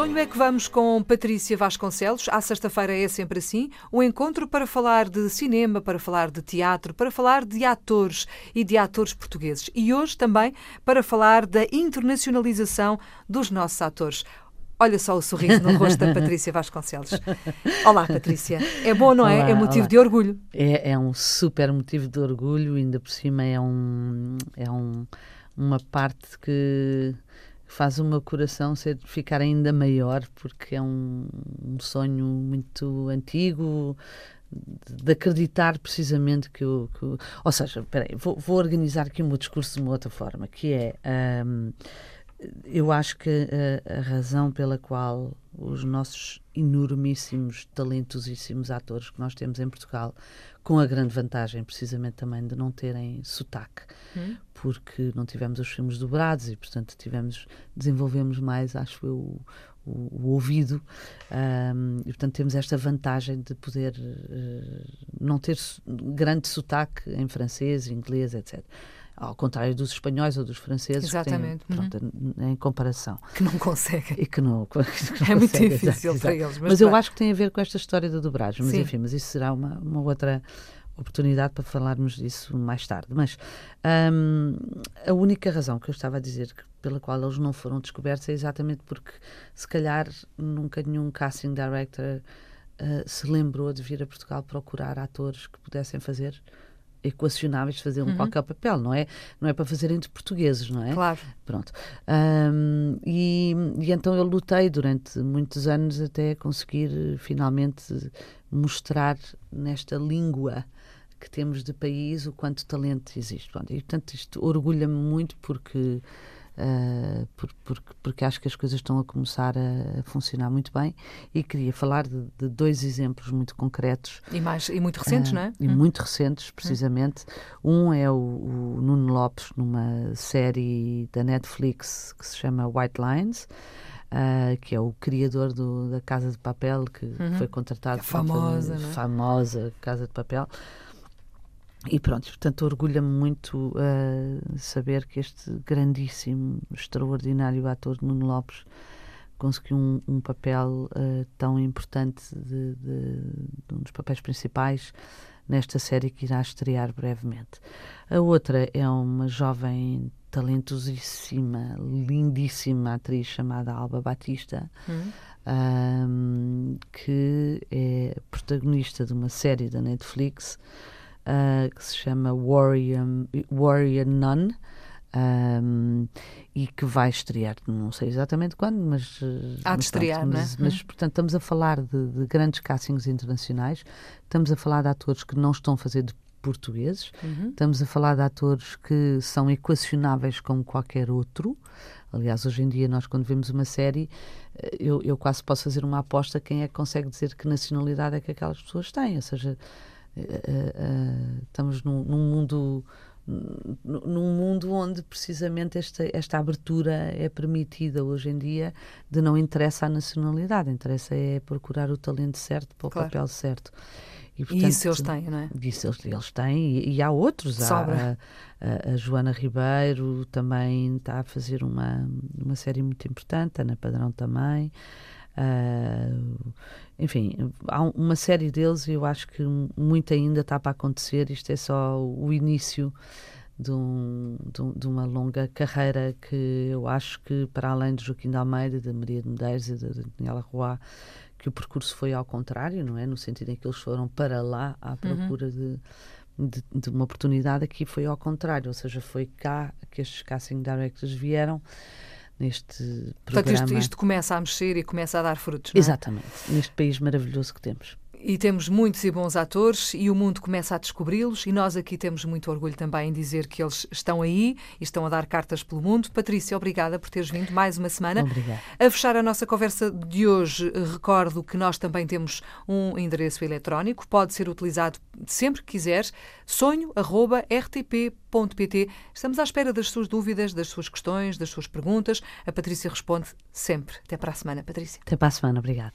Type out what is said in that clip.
Sonho é que vamos com Patrícia Vasconcelos. À sexta-feira é sempre assim, um encontro para falar de cinema, para falar de teatro, para falar de atores e de atores portugueses. E hoje também para falar da internacionalização dos nossos atores. Olha só o sorriso no rosto da Patrícia Vasconcelos. Olá, Patrícia. É bom, não é? Olá, é motivo olá. de orgulho. É, é um super motivo de orgulho, ainda por cima é, um, é um, uma parte que faz o meu coração ser, ficar ainda maior, porque é um, um sonho muito antigo, de, acreditar precisamente que o. Que o- ou seja, peraí, vou, vou organizar aqui o meu discurso de uma outra forma, que é. ahm, eu acho que a, a razão pela qual os nossos enormíssimos, talentosíssimos atores que nós temos em Portugal, com a grande vantagem precisamente também de não terem sotaque, Hum? porque não tivemos os filmes dobrados e, portanto, tivemos, desenvolvemos mais, acho eu, o, o- o ouvido ahm, e, portanto, temos esta vantagem de poder eh, não ter grande sotaque em francês, inglês, etc. Ao contrário dos espanhóis ou dos franceses, Exatamente, têm, pronto, em comparação. Que não conseguem. E que não, que não É muito difícil exato, para exato. eles. Mas, eu pronto. acho que tem a ver com esta história da dobragem. Mas Sim. enfim, mas isso será uma, uma outra oportunidade para falarmos disso mais tarde. Mas hum, a única razão que eu estava a dizer pela qual eles não foram descobertos é exatamente porque se calhar nunca nenhum casting director eh, se lembrou de vir a Portugal procurar atores que pudessem fazer equacionáveis de fazer um Uhum. qualquer papel, não é? Não é para fazer entre portugueses, não é? Claro. Pronto. Ahm, e, e então eu lutei durante muitos anos até conseguir eh, finalmente mostrar nesta língua que temos de país o quanto talento existe. Pronto, e portanto isto orgulha-me muito porque, por- porque, porque acho que as coisas estão a começar a, a funcionar muito bem e queria falar de, de dois exemplos muito concretos E, mais, e muito recentes, ah, não é? E Hum. muito recentes, precisamente. Um é o, o Nuno Lopes, numa série da Netflix que se chama White Lines, ah, que é o criador do- da Casa de Papel, que foi contratado É famosa, é? famosa Casa de Papel. E pronto, portanto, orgulha-me muito ah, saber que este grandíssimo, extraordinário ator Nuno Lopes conseguiu um, um papel ah, tão importante de, de- de um dos papéis principais nesta série que irá estrear brevemente. A outra é uma jovem talentosíssima, lindíssima atriz chamada Alba Batista, Hum. ahm, que é protagonista de uma série da Netflix ah, que se chama Warrior, Warrior Nun. ahm, e que vai estrear, não sei exatamente quando, mas. eh, Há de mas pronto, estrear, não é? mas, mas, portanto, estamos a falar de, de grandes castings internacionais, estamos a falar de atores que não estão a fazer de portugueses, Uhum. Estamos a falar de atores que são equacionáveis como qualquer outro. Aliás, hoje em dia, nós, quando vemos uma série, eh, eu, eu quase posso fazer uma aposta quem é que consegue dizer que nacionalidade é que aquelas pessoas têm. Ou seja, estamos num, num mundo. num- mundo onde precisamente esta, esta abertura é permitida hoje em dia, de não interessa a nacionalidade, interessa é procurar o talento certo para o Claro. papel certo. E isso eles portanto, têm, não é? Disso eles, eles têm, e, e há outros. Há, Sobra. a, a- a Joana Ribeiro também está a fazer uma, uma série muito importante, a Ana Padrão também. Ah, enfim, há um- uma série deles e eu acho que muito ainda está para acontecer. Isto é só o início de, um- de de uma longa carreira que eu acho que, para além de Joaquim de Almeida, da Maria de Medeiros e da Daniela Roy, que o percurso foi ao contrário, não é? No sentido em que eles foram para lá à procura de, de, de uma oportunidade, aqui foi ao contrário, ou seja, foi cá que estes casting directors vieram neste Portanto, programa. isto, isto começa a mexer e começa a dar frutos, não é? Exatamente, neste país maravilhoso que temos. E temos muitos e bons atores e o mundo começa a descobri-los e nós aqui temos muito orgulho também em dizer que eles estão aí e estão a dar cartas pelo mundo. Patrícia, obrigada por teres vindo mais uma semana. Obrigada. A fechar a nossa conversa de hoje, recordo que nós também temos um endereço eletrónico, pode ser utilizado sempre que quiser, sonho.rtp.pt. Estamos à espera das suas dúvidas, das suas questões, das suas perguntas. A Patrícia responde sempre. Até para a semana, Patrícia. Até para a semana, obrigada.